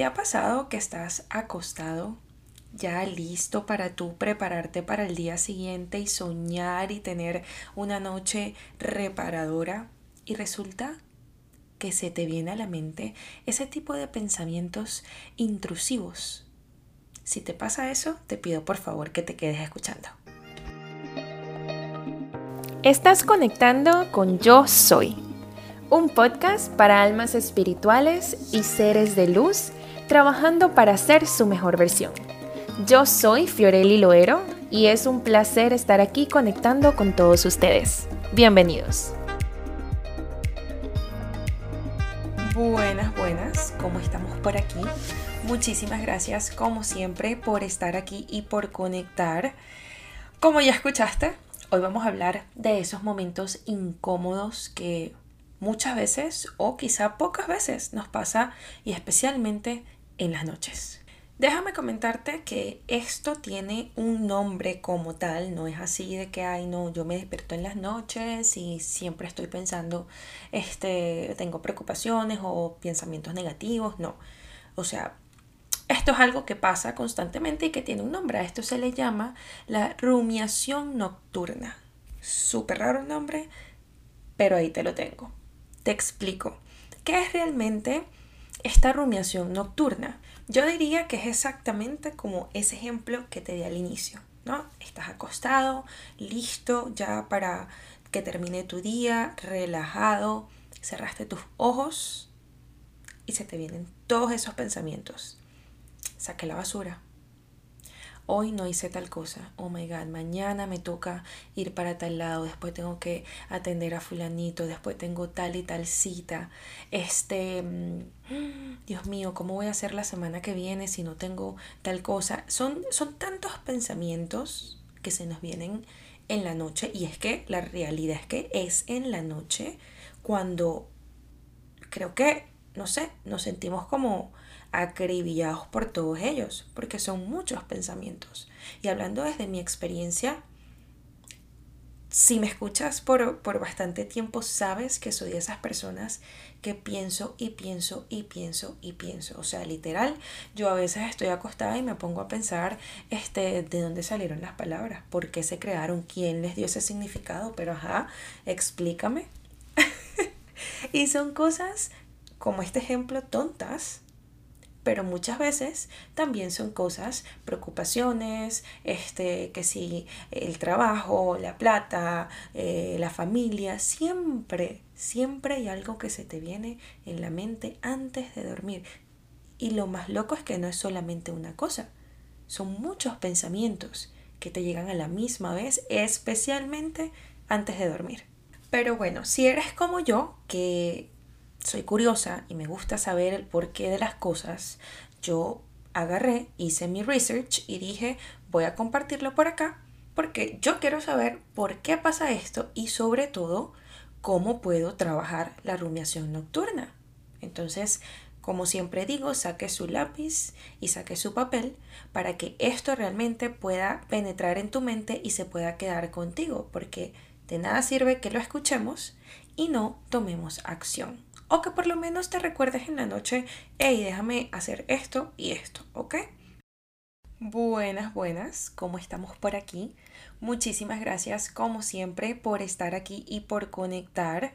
¿Te ha pasado que estás acostado ya listo para tú prepararte para el día siguiente y soñar y tener una noche reparadora y resulta que se te viene a la mente ese tipo de pensamientos intrusivos? Si te pasa eso, te pido por favor que te quedes escuchando. Estás conectando con Yo Soy, un podcast para almas espirituales y seres de luz trabajando para ser su mejor versión. Yo soy Fiorelli Loero y es un placer estar aquí conectando con todos ustedes. Bienvenidos. Buenas, buenas, ¿cómo estamos por aquí? Muchísimas gracias como siempre por estar aquí y por conectar. Como ya escuchaste, hoy vamos a hablar de esos momentos incómodos que muchas veces o quizá pocas veces nos pasa y especialmente en las noches. Déjame comentarte que esto tiene un nombre como tal, no es así de que, ay, no, yo me despierto en las noches y siempre estoy pensando, este, tengo preocupaciones o pensamientos negativos, no. O sea, esto es algo que pasa constantemente y que tiene un nombre. A esto se le llama la rumiación nocturna. Súper raro el nombre, pero ahí te lo tengo. Te explico. ¿Qué es realmente esta rumiación nocturna? Yo diría que es exactamente como ese ejemplo que te di al inicio, ¿no? Estás acostado, listo ya para que termine tu día, relajado, cerraste tus ojos y se te vienen todos esos pensamientos. Saqué la basura, hoy no hice tal cosa, oh my god, mañana me toca ir para tal lado, después tengo que atender a fulanito, después tengo tal y tal cita, este, mm, Dios mío, ¿cómo voy a hacer la semana que viene si no tengo tal cosa? Son, son tantos pensamientos que se nos vienen en la noche. Y es que la realidad es que es en la noche cuando creo que, no sé, nos sentimos como acribillados por todos ellos, porque son muchos pensamientos. Y hablando desde mi experiencia, si me escuchas por, por, bastante tiempo, sabes que soy de esas personas que pienso y pienso y pienso y pienso. O sea, literal, yo a veces estoy acostada y me pongo a pensar este, de dónde salieron las palabras, por qué se crearon, quién les dio ese significado, pero ajá, explícame. y son cosas como este ejemplo tontas, pero muchas veces también son cosas, preocupaciones, este, que si el trabajo, la plata, eh, la familia, siempre, siempre hay algo que se te viene en la mente antes de dormir. Y lo más loco es que no es solamente una cosa, son muchos pensamientos que te llegan a la misma vez, especialmente antes de dormir. Pero bueno, si eres como yo, que soy curiosa y me gusta saber el porqué de las cosas, yo agarré, hice mi research y dije, voy a compartirlo por acá porque yo quiero saber por qué pasa esto y sobre todo cómo puedo trabajar la rumiación nocturna. Entonces, como siempre digo, saque su lápiz y saque su papel para que esto realmente pueda penetrar en tu mente y se pueda quedar contigo, porque de nada sirve que lo escuchemos y no tomemos acción o que por lo menos te recuerdes en la noche, hey, déjame hacer esto y esto, ¿ok? Buenas, buenas, ¿cómo estamos por aquí? Muchísimas gracias como siempre por estar aquí y por conectar.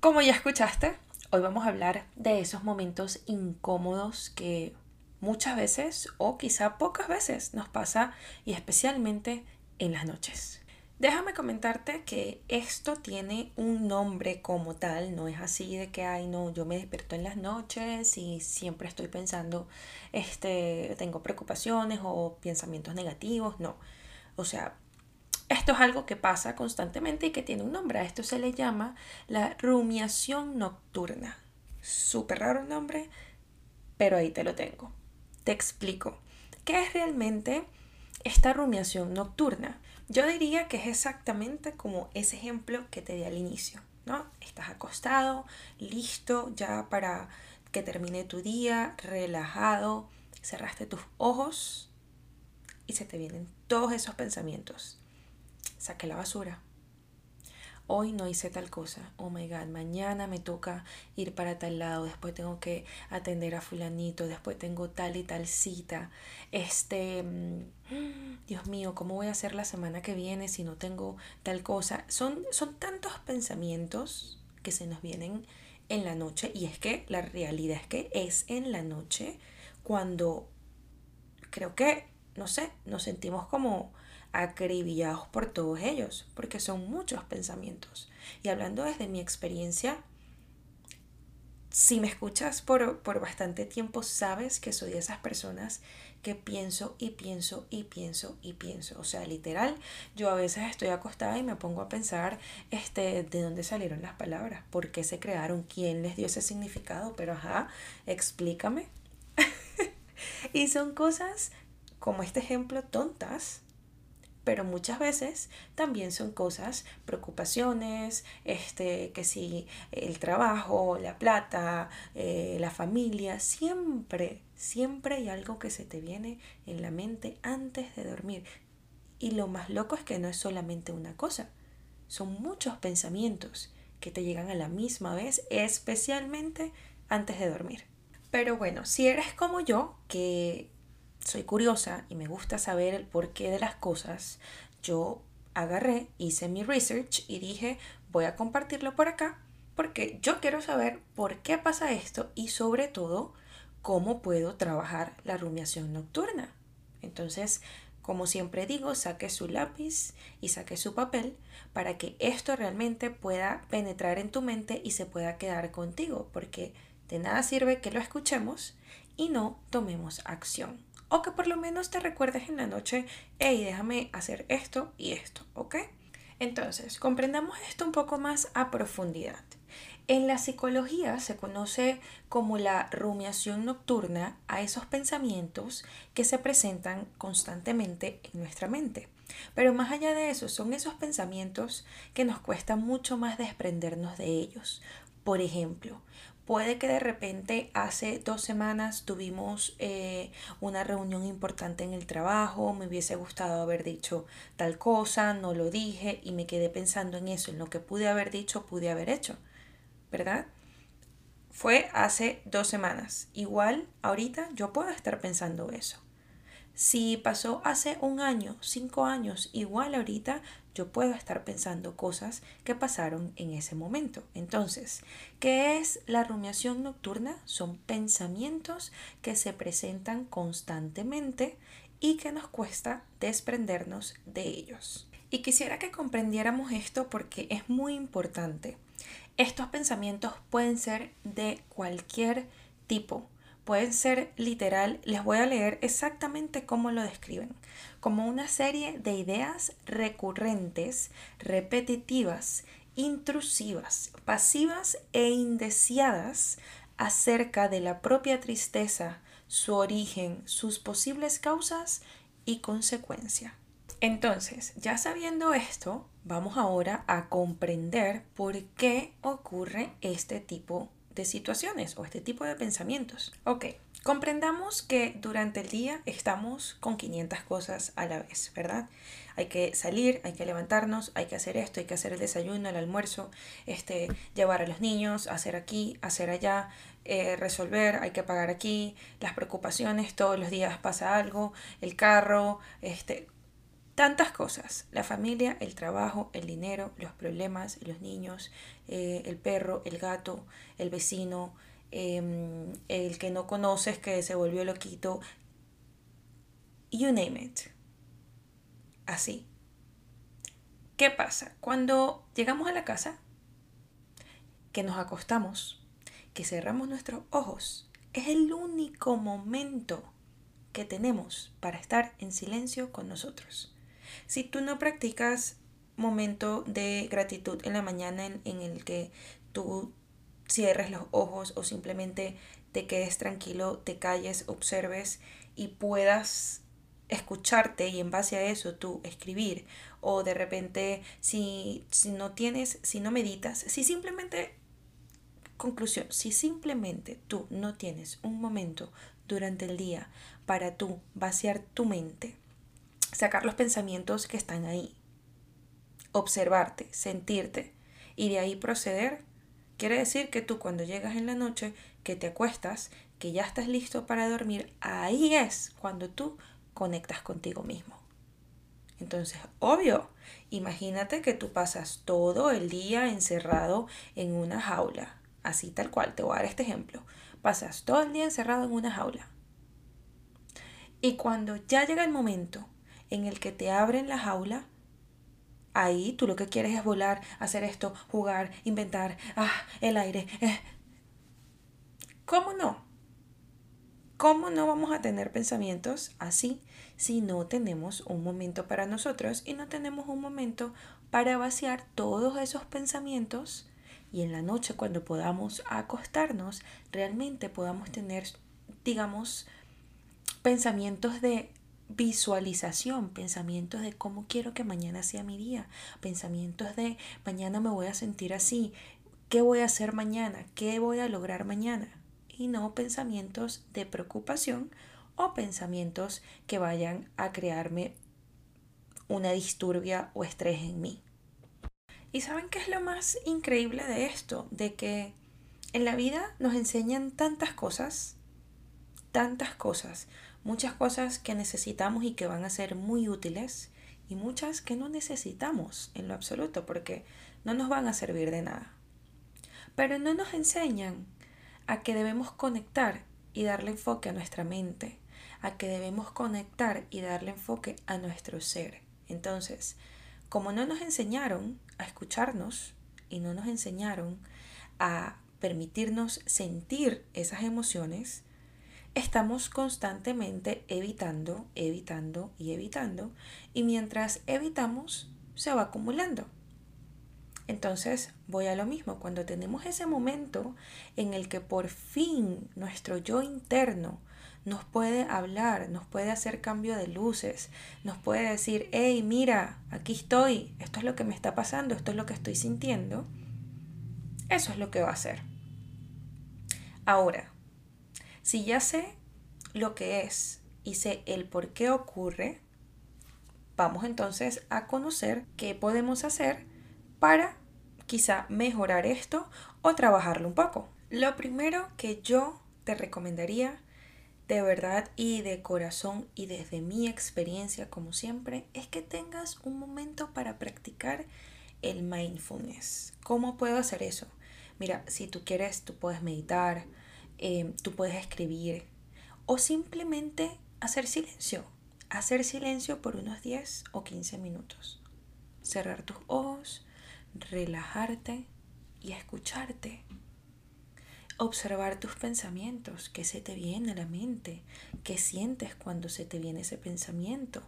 Como ya escuchaste, hoy vamos a hablar de esos momentos incómodos que muchas veces o quizá pocas veces nos pasa y especialmente en las noches. Déjame comentarte que esto tiene un nombre como tal, no es así de que, ay, no, yo me despierto en las noches y siempre estoy pensando, este, tengo preocupaciones o pensamientos negativos, no. O sea, esto es algo que pasa constantemente y que tiene un nombre. A esto se le llama la rumiación nocturna. Súper raro el nombre, pero ahí te lo tengo. Te explico. ¿Qué es realmente esta rumiación nocturna? Yo diría que es exactamente como ese ejemplo que te di al inicio, ¿no? Estás acostado, listo ya para que termine tu día, relajado, cerraste tus ojos y se te vienen todos esos pensamientos. Saqué la basura. Hoy no hice tal cosa, oh my god, mañana me toca ir para tal lado, después tengo que atender a fulanito, después tengo tal y tal cita, este, mm, Dios mío, ¿cómo voy a hacer la semana que viene si no tengo tal cosa? Son, son tantos pensamientos que se nos vienen en la noche. Y es que la realidad es que es en la noche cuando creo que, no sé, nos sentimos como acribillados por todos ellos, porque son muchos pensamientos. Y hablando desde mi experiencia, si me escuchas por, por, bastante tiempo, sabes que soy de esas personas que pienso y pienso y pienso y pienso. O sea, literal, yo a veces estoy acostada y me pongo a pensar este, de dónde salieron las palabras, por qué se crearon, quién les dio ese significado, pero ajá, explícame. y son cosas como este ejemplo tontas, pero muchas veces también son cosas, preocupaciones, este, que si el trabajo, la plata, eh, la familia, siempre, siempre hay algo que se te viene en la mente antes de dormir. Y lo más loco es que no es solamente una cosa, son muchos pensamientos que te llegan a la misma vez, especialmente antes de dormir. Pero bueno, si eres como yo, que soy curiosa y me gusta saber el porqué de las cosas, yo agarré, hice mi research y dije, voy a compartirlo por acá porque yo quiero saber por qué pasa esto y sobre todo cómo puedo trabajar la rumiación nocturna. Entonces, como siempre digo, saque su lápiz y saque su papel para que esto realmente pueda penetrar en tu mente y se pueda quedar contigo, porque de nada sirve que lo escuchemos y no tomemos acción o que por lo menos te recuerdes en la noche, hey, déjame hacer esto y esto, ¿ok? Entonces, comprendamos esto un poco más a profundidad. En la psicología se conoce como la rumiación nocturna a esos pensamientos que se presentan constantemente en nuestra mente. Pero más allá de eso, son esos pensamientos que nos cuesta mucho más desprendernos de ellos. Por ejemplo, Puede que de repente hace dos semanas tuvimos eh, una reunión importante en el trabajo, me hubiese gustado haber dicho tal cosa, no lo dije y me quedé pensando en eso, en lo que pude haber dicho, pude haber hecho, ¿verdad? Fue hace dos semanas. Igual ahorita yo puedo estar pensando eso. Si pasó hace un año, cinco años, igual ahorita yo puedo estar pensando cosas que pasaron en ese momento. Entonces, ¿qué es la rumiación nocturna? Son pensamientos que se presentan constantemente y que nos cuesta desprendernos de ellos. Y quisiera que comprendiéramos esto porque es muy importante. Estos pensamientos pueden ser de cualquier tipo pueden ser literal, les voy a leer exactamente cómo lo describen, como una serie de ideas recurrentes, repetitivas, intrusivas, pasivas e indeseadas acerca de la propia tristeza, su origen, sus posibles causas y consecuencia. Entonces, ya sabiendo esto, vamos ahora a comprender por qué ocurre este tipo de situaciones o este tipo de pensamientos. Ok, comprendamos que durante el día estamos con 500 cosas a la vez, ¿verdad? Hay que salir, hay que levantarnos, hay que hacer esto, hay que hacer el desayuno, el almuerzo, este, llevar a los niños, hacer aquí, hacer allá, eh, resolver, hay que pagar aquí, las preocupaciones, todos los días pasa algo, el carro, este, tantas cosas. La familia, el trabajo, el dinero, los problemas, los niños, eh, el perro, el gato, el vecino, em, el que no conoces que se volvió loquito. You name it. Así. ¿Qué pasa? Cuando llegamos a la casa, que nos acostamos, que cerramos nuestros ojos, es el único momento que tenemos para estar en silencio con nosotros. Si tú no practicas momento de gratitud en la mañana en, el que tú cierres los ojos o simplemente te quedes tranquilo, te calles, observes y puedas escucharte y en base a eso tú escribir o de repente si, si no tienes, si no meditas, si simplemente, conclusión, si simplemente tú no tienes un momento durante el día para tú vaciar tu mente sacar los pensamientos que están ahí. observarte, sentirte y de ahí proceder, quiere decir que tú cuando llegas en la noche, que te acuestas, que ya estás listo para dormir, ahí es cuando tú conectas contigo mismo. Entonces, obvio, imagínate que tú pasas todo el día encerrado en una jaula, así tal cual, te voy a dar este ejemplo. Pasas todo el día encerrado en una jaula. Y cuando ya llega el momento en el que te abren la jaula, ahí tú lo que quieres es volar, hacer esto, jugar, inventar, ah, el aire. Eh. ¿Cómo no? ¿Cómo no vamos a tener pensamientos así si no tenemos un momento para nosotros y no tenemos un momento para vaciar todos esos pensamientos y en la noche cuando podamos acostarnos realmente podamos tener, digamos, pensamientos de visualización, pensamientos de cómo quiero que mañana sea mi día, pensamientos de mañana me voy a sentir así, qué voy a hacer mañana, qué voy a lograr mañana, y no pensamientos de preocupación o pensamientos que vayan a crearme una disturbia o estrés en mí. ¿Y saben qué es lo más increíble de esto? De que en la vida nos enseñan tantas cosas, tantas cosas, muchas cosas que necesitamos y que van a ser muy útiles y muchas que no necesitamos en lo absoluto porque no nos van a servir de nada. Pero no nos enseñan a que debemos conectar y darle enfoque a nuestra mente, a que debemos conectar y darle enfoque a nuestro ser. Entonces, como no nos enseñaron a escucharnos y no nos enseñaron a permitirnos sentir esas emociones, estamos constantemente evitando, evitando y evitando, y mientras evitamos, se va acumulando. Entonces voy a lo mismo, cuando tenemos ese momento en el que por fin nuestro yo interno nos puede hablar, nos puede hacer cambio de luces, nos puede decir, hey, mira, aquí estoy, esto es lo que me está pasando, esto es lo que estoy sintiendo, eso es lo que va a hacer. Ahora, si ya sé lo que es y sé el por qué ocurre, vamos entonces a conocer qué podemos hacer para quizá mejorar esto o trabajarlo un poco. Lo primero que yo te recomendaría de verdad y de corazón y desde mi experiencia como siempre es que tengas un momento para practicar el mindfulness. ¿Cómo puedo hacer eso? Mira, si tú quieres, tú puedes meditar, eh, tú puedes escribir o simplemente hacer silencio. Hacer silencio por unos 10 o 15 minutos. Cerrar tus ojos, relajarte y escucharte. Observar tus pensamientos, qué se te viene a la mente, qué sientes cuando se te viene ese pensamiento,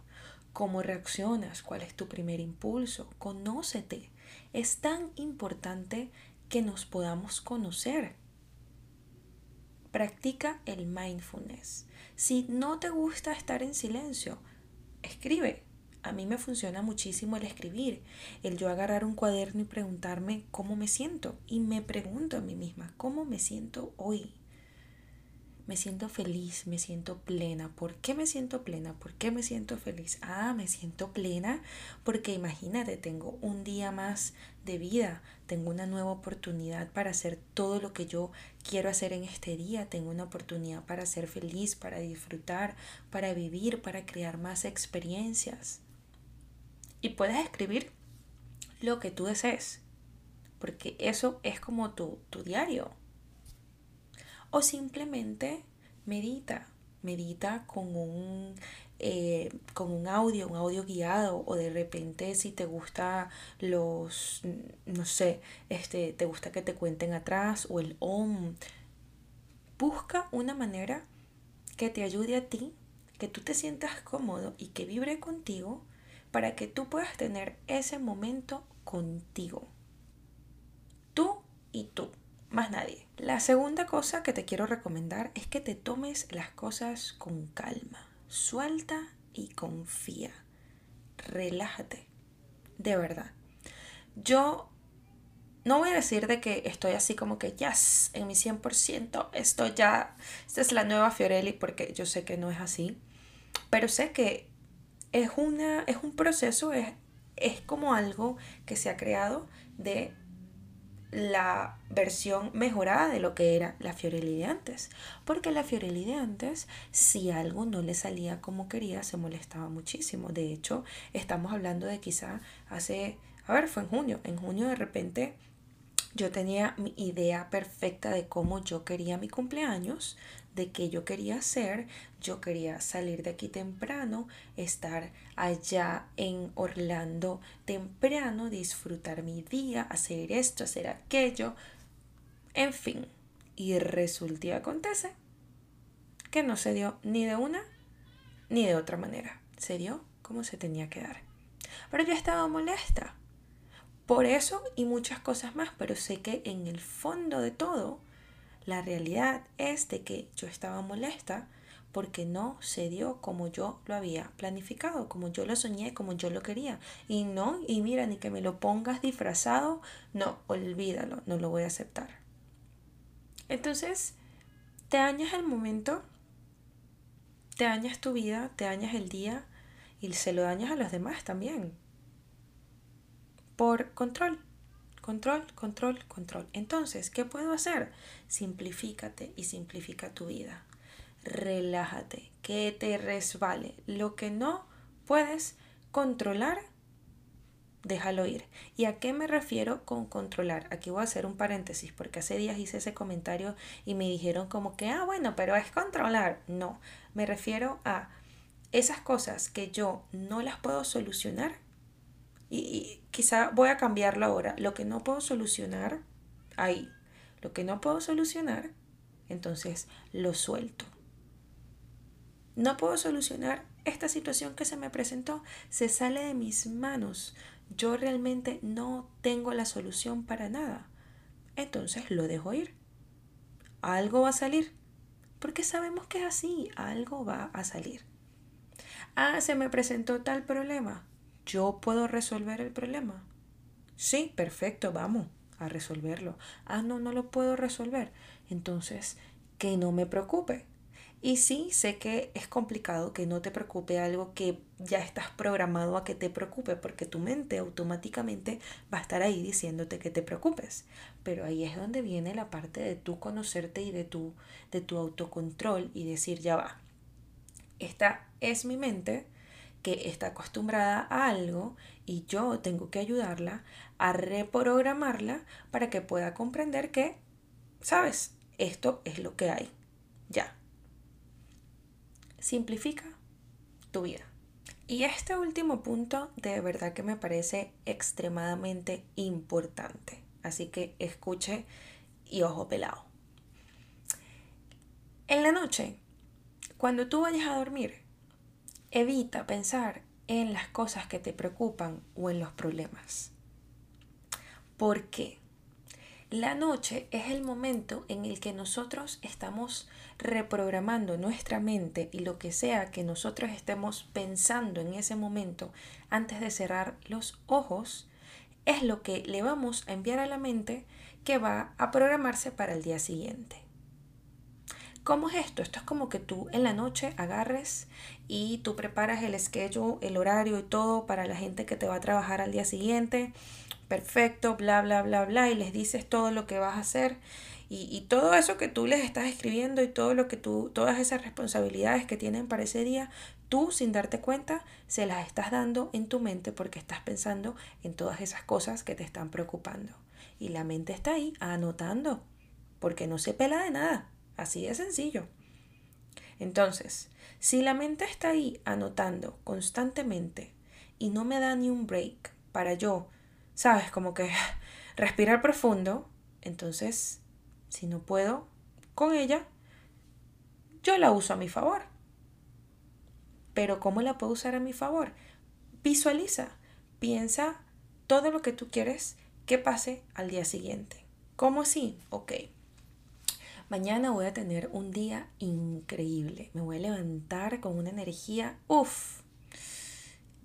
cómo reaccionas, cuál es tu primer impulso, conócete. Es tan importante que nos podamos conocer. Practica el mindfulness. Si no te gusta estar en silencio, escribe, a mí me funciona muchísimo el escribir, el yo agarrar un cuaderno y preguntarme cómo me siento. Y me pregunto a mí misma, ¿cómo me siento hoy? Me siento feliz, me siento plena. ¿Por qué me siento plena? ¿Por qué me siento feliz? Ah, me siento plena porque imagínate, tengo un día más de vida, tengo una nueva oportunidad para hacer todo lo que yo quiero hacer en este día, tengo una oportunidad para ser feliz, para disfrutar, para vivir, para crear más experiencias. Y puedes escribir lo que tú desees, porque eso es como tu, tu diario. O simplemente medita, medita con un, eh, con un audio, un audio guiado, o de repente si te gusta los, no sé, este, te gusta que te cuenten atrás, o el om. Busca una manera que te ayude a ti, que tú te sientas cómodo y que vibre contigo para que tú puedas tener ese momento contigo. Tú y tú, más nadie. La segunda cosa que te quiero recomendar es que te tomes las cosas con calma. Suelta y confía. Relájate. De verdad. Yo no voy a decir de que estoy así como que, yes, en mi 100%, esto ya, esta es la nueva Fiorelli, porque yo sé que no es así. Pero sé que es, una, es un proceso, es es como algo que se ha creado de la versión mejorada de lo que era la Fiorelli de antes. Porque la Fiorelli de antes, si algo no le salía como quería, se molestaba muchísimo. De hecho, estamos hablando de quizá hace, a ver, fue en junio. En junio de repente yo tenía mi idea perfecta de cómo yo quería mi cumpleaños, de qué yo quería hacer. Yo quería salir de aquí temprano, estar allá en Orlando temprano, disfrutar mi día, hacer esto, hacer aquello. En fin, y resulta y acontece que no se dio ni de una ni de otra manera. Se dio como se tenía que dar. Pero yo estaba molesta por eso y muchas cosas más, pero sé que en el fondo de todo, la realidad es de que yo estaba molesta porque no se dio como yo lo había planificado, como yo lo soñé, como yo lo quería. Y no, y mira, ni que me lo pongas disfrazado, no, olvídalo, no lo voy a aceptar. Entonces, te dañas el momento, te dañas tu vida, te dañas el día y se lo dañas a los demás también por control. Control, control, control. Entonces, ¿qué puedo hacer? Simplifícate y simplifica tu vida. Relájate, que te resbale. Lo que no puedes controlar, déjalo ir. ¿Y a qué me refiero con controlar? Aquí voy a hacer un paréntesis porque hace días hice ese comentario y me dijeron como que, ah, bueno, pero es controlar. No, me refiero a esas cosas que yo no las puedo solucionar, y, quizá voy a cambiarlo ahora. Lo que no puedo solucionar, ahí. Lo que no puedo solucionar, entonces lo suelto. No puedo solucionar esta situación que se me presentó. Se sale de mis manos. Yo realmente no tengo la solución para nada. Entonces lo dejo ir. Algo va a salir. Porque sabemos que es así. Algo va a salir. Ah, se me presentó tal problema yo puedo resolver el problema. Sí, perfecto, vamos a resolverlo. Ah, no, no lo puedo resolver. Entonces, que no me preocupe. Y sí, sé que es complicado que no te preocupe algo que ya estás programado a que te preocupe, porque tu mente automáticamente va a estar ahí diciéndote que te preocupes. Pero ahí es donde viene la parte de tú conocerte y de tu, de tu autocontrol y decir, ya va, esta es mi mente, que está acostumbrada a algo y yo tengo que ayudarla a reprogramarla para que pueda comprender que, sabes, esto es lo que hay. Ya. Simplifica tu vida. Y este último punto de verdad que me parece extremadamente importante. Así que escuche y ojo pelado. En la noche, cuando tú vayas a dormir, Evita pensar en las cosas que te preocupan o en los problemas. ¿Por qué? La noche es el momento en el que nosotros estamos reprogramando nuestra mente y lo que sea que nosotros estemos pensando en ese momento antes de cerrar los ojos es lo que le vamos a enviar a la mente que va a programarse para el día siguiente. ¿Cómo es esto? Esto es como que tú en la noche agarres y tú preparas el schedule, el horario y todo para la gente que te va a trabajar al día siguiente. Perfecto, bla, bla, bla, bla. Y les dices todo lo que vas a hacer. Y, todo eso que tú les estás escribiendo y todo lo que tú, todas esas responsabilidades que tienen para ese día, tú sin darte cuenta se las estás dando en tu mente porque estás pensando en todas esas cosas que te están preocupando. Y la mente está ahí anotando porque no se pela de nada. Así de sencillo. Entonces, si la mente está ahí anotando constantemente y no me da ni un break para yo, sabes, como que respirar profundo, entonces, si no puedo con ella, yo la uso a mi favor. Pero ¿cómo la puedo usar a mi favor? Visualiza, piensa todo lo que tú quieres que pase al día siguiente. ¿Cómo así? Ok. Mañana voy a tener un día increíble. Me voy a levantar con una energía, uff,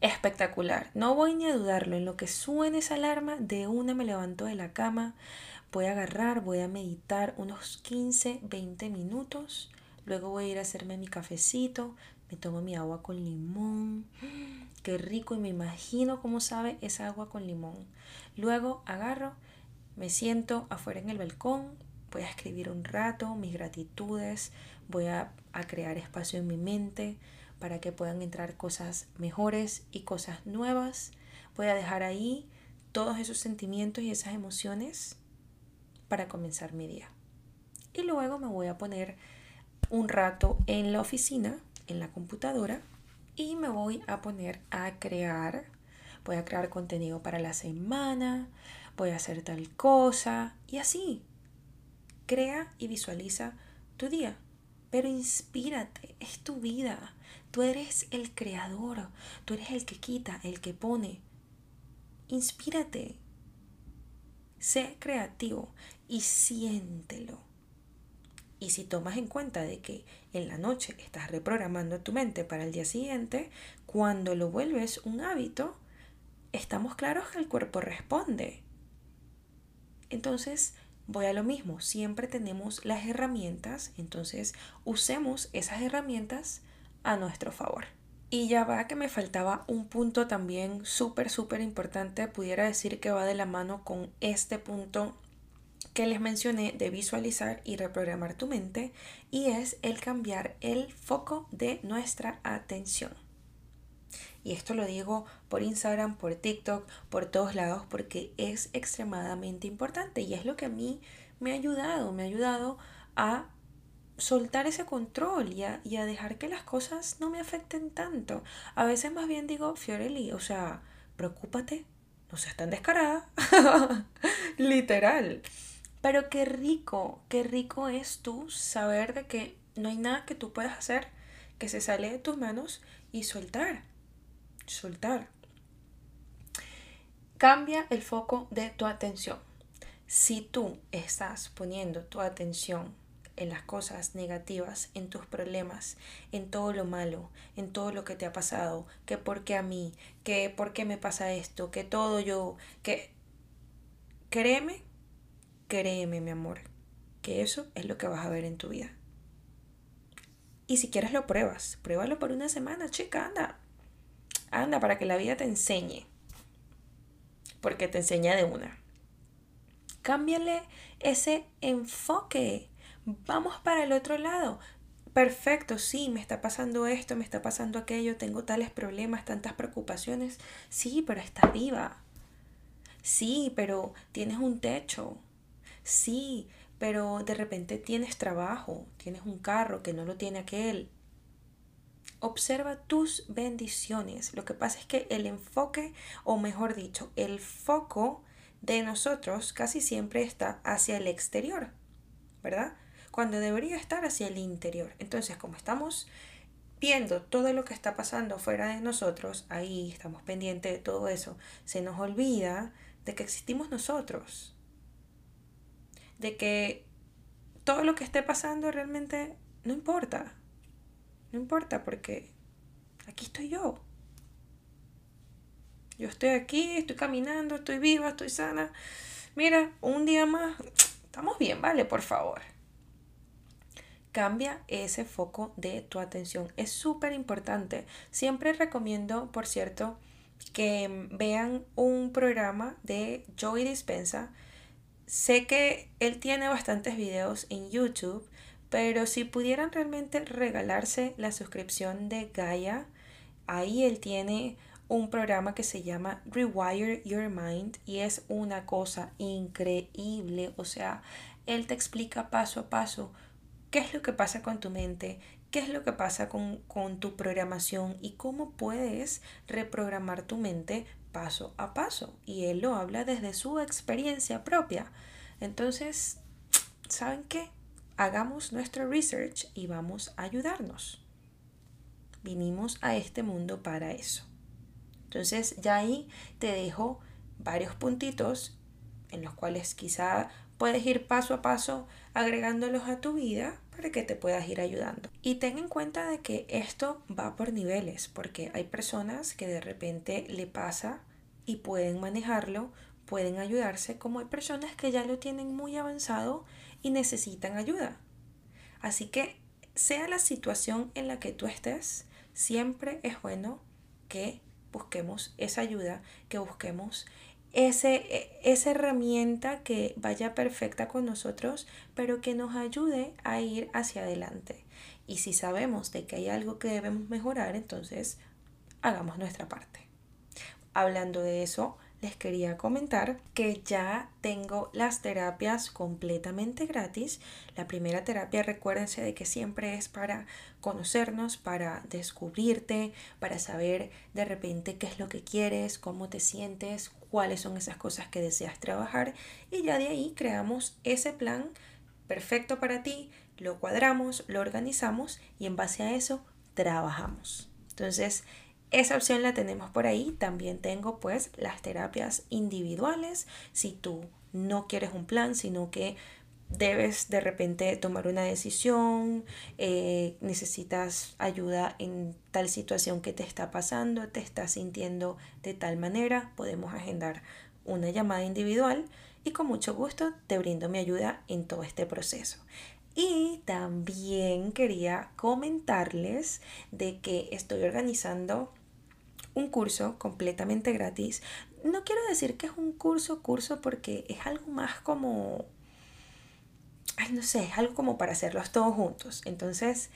espectacular. No voy ni a dudarlo. En lo que suene esa alarma, de una me levanto de la cama, voy a agarrar, voy a meditar unos 15, 20 minutos. Luego voy a ir a hacerme mi cafecito, me tomo mi agua con limón qué rico y me imagino cómo sabe esa agua con limón. Luego agarro, me siento afuera en el balcón, voy a escribir un rato mis gratitudes, voy a, a crear espacio en mi mente para que puedan entrar cosas mejores y cosas nuevas. Voy a dejar ahí todos esos sentimientos y esas emociones para comenzar mi día. Y luego me voy a poner un rato en la oficina, en la computadora, y me voy a poner a crear. Voy a crear contenido para la semana, voy a hacer tal cosa y así. Crea y visualiza tu día, pero inspírate, es tu vida. Tú eres el creador, tú eres el que quita, el que pone. Inspírate, sé creativo y siéntelo. Y si tomas en cuenta de que en la noche estás reprogramando tu mente para el día siguiente, cuando lo vuelves un hábito, estamos claros que el cuerpo responde. Entonces, voy a lo mismo, siempre tenemos las herramientas, entonces usemos esas herramientas a nuestro favor. Y ya va que me faltaba un punto también súper, súper importante, pudiera decir que va de la mano con este punto que les mencioné de visualizar y reprogramar tu mente y es el cambiar el foco de nuestra atención. Y esto lo digo por Instagram, por TikTok, por todos lados porque es extremadamente importante y es lo que a mí me ha ayudado, me ha ayudado a soltar ese control y a, dejar que las cosas no me afecten tanto. A veces más bien digo, Fiorelli, o sea, preocúpate, no seas tan descarada. Literal. Pero qué rico, qué rico es tú saber de que no hay nada que tú puedas hacer que se sale de tus manos y soltar, soltar. Cambia el foco de tu atención. Si tú estás poniendo tu atención en las cosas negativas, en tus problemas, en todo lo malo, en todo lo que te ha pasado, que por qué a mí, que por qué me pasa esto, que todo yo, que créeme Créeme, mi amor, que eso es lo que vas a ver en tu vida. Y si quieres lo pruebas, pruébalo por una semana, chica, anda. Anda para que la vida te enseñe. Porque te enseña de una. Cámbiale ese enfoque. Vamos para el otro lado. Perfecto, sí, me está pasando esto, me está pasando aquello, tengo tales problemas, tantas preocupaciones. Sí, pero estás viva. Sí, pero tienes un techo. Sí, pero de repente tienes trabajo, tienes un carro que no lo tiene aquel. Observa tus bendiciones. Lo que pasa es que el enfoque, o mejor dicho, el foco de nosotros casi siempre está hacia el exterior, ¿verdad? Cuando debería estar hacia el interior. Entonces, como estamos viendo todo lo que está pasando fuera de nosotros, ahí estamos pendientes de todo eso, se nos olvida de que existimos nosotros de que todo lo que esté pasando realmente no importa. No importa porque aquí estoy yo. Yo estoy aquí, estoy caminando, estoy viva, estoy sana. Mira, un día más, estamos bien, ¿vale? Por favor. Cambia ese foco de tu atención. Es súper importante. Siempre recomiendo, por cierto, que vean un programa de Joey Dispensa Sé que él tiene bastantes videos en YouTube, pero si pudieran realmente regalarse la suscripción de Gaia, ahí él tiene un programa que se llama Rewire Your Mind y es una cosa increíble. O sea, él te explica paso a paso qué es lo que pasa con tu mente, qué es lo que pasa con, con tu programación y cómo puedes reprogramar tu mente paso a paso y él lo habla desde su experiencia propia. Entonces, ¿saben qué? Hagamos nuestro research y vamos a ayudarnos. Vinimos a este mundo para eso. Entonces, ya ahí te dejo varios puntitos en los cuales quizá puedes ir paso a paso agregándolos a tu vida para que te puedas ir ayudando. Y ten en cuenta de que esto va por niveles, porque hay personas que de repente le pasa y pueden manejarlo, pueden ayudarse, como hay personas que ya lo tienen muy avanzado y necesitan ayuda. Así que sea la situación en la que tú estés, siempre es bueno que busquemos esa ayuda, que busquemos ese, e, esa herramienta que vaya perfecta con nosotros, pero que nos ayude a ir hacia adelante. Y si sabemos de que hay algo que debemos mejorar, entonces hagamos nuestra parte. Hablando de eso, les quería comentar que ya tengo las terapias completamente gratis. La primera terapia, recuérdense de que siempre es para conocernos, para descubrirte, para saber de repente qué es lo que quieres, cómo te sientes, cuáles son esas cosas que deseas trabajar y ya de ahí creamos ese plan perfecto para ti, lo cuadramos, lo organizamos y en base a eso trabajamos. Entonces, esa opción la tenemos por ahí. También tengo pues las terapias individuales. Si tú no quieres un plan, sino que debes de repente tomar una decisión, eh, necesitas ayuda en tal situación que te está pasando, te estás sintiendo de tal manera, podemos agendar una llamada individual y con mucho gusto te brindo mi ayuda en todo este proceso. Y también quería comentarles de que estoy organizando un curso completamente gratis. No quiero decir que es un curso, curso, porque es algo más como, ay, no sé, es algo como para hacerlos todos juntos. Entonces,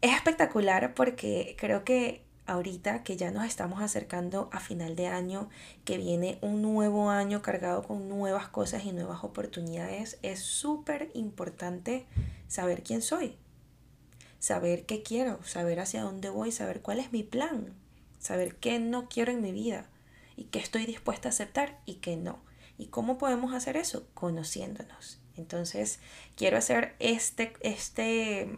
es espectacular porque creo que ahorita que ya nos estamos acercando a final de año, que viene un nuevo año cargado con nuevas cosas y nuevas oportunidades, es súper importante saber quién soy, saber qué quiero, saber hacia dónde voy, saber cuál es mi plan saber qué no quiero en mi vida y qué estoy dispuesta a aceptar y qué no. ¿Y cómo podemos hacer eso? Conociéndonos. Entonces, quiero hacer este, este,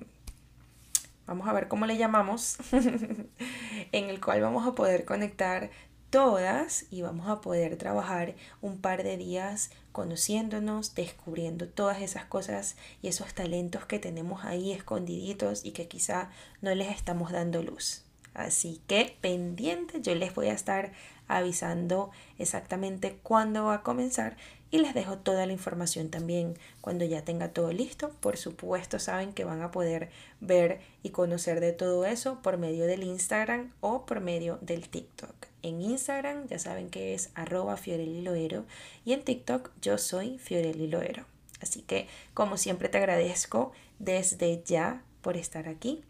vamos a ver cómo le llamamos, en el cual vamos a poder conectar todas y vamos a poder trabajar un par de días conociéndonos, descubriendo todas esas cosas y esos talentos que tenemos ahí escondiditos y que quizá no les estamos dando luz. Así que pendiente, yo les voy a estar avisando exactamente cuándo va a comenzar y les dejo toda la información también cuando ya tenga todo listo. Por supuesto, saben que van a poder ver y conocer de todo eso por medio del Instagram o por medio del TikTok. En Instagram ya saben que es arroba fioreliloero y en TikTok yo soy fioreliloero. Así que como siempre te agradezco desde ya por estar aquí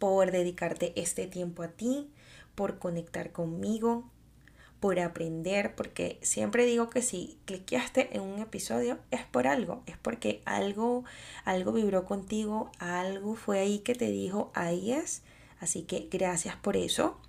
por dedicarte este tiempo a ti, por conectar conmigo, por aprender, porque siempre digo que si cliqueaste en un episodio es por algo, es porque algo, algo vibró contigo, algo fue ahí que te dijo, ahí es. Así que gracias por eso.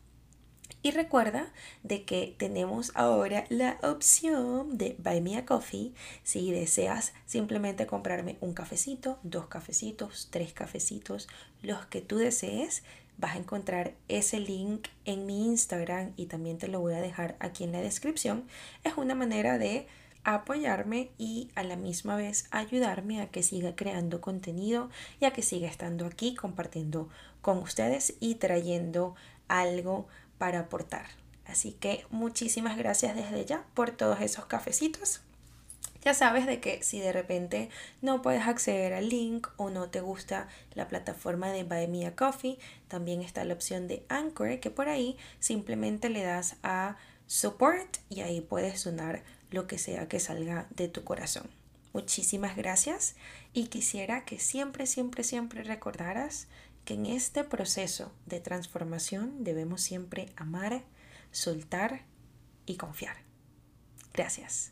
Y recuerda de que tenemos ahora la opción de Buy Me a Coffee. Si deseas simplemente comprarme un cafecito, dos cafecitos, tres cafecitos, los que tú desees, vas a encontrar ese link en mi Instagram y también te lo voy a dejar aquí en la descripción. Es una manera de apoyarme y a la misma vez ayudarme a que siga creando contenido y a que siga estando aquí compartiendo con ustedes y trayendo algo para aportar. Así que muchísimas gracias desde ya por todos esos cafecitos. Ya sabes de que si de repente no puedes acceder al link o no te gusta la plataforma de Buy Me a Coffee, también está la opción de Anchor que por ahí simplemente le das a Support y ahí puedes sonar lo que sea que salga de tu corazón. Muchísimas gracias y quisiera que siempre, siempre, siempre recordaras que en este proceso de transformación debemos siempre amar, soltar y confiar. Gracias.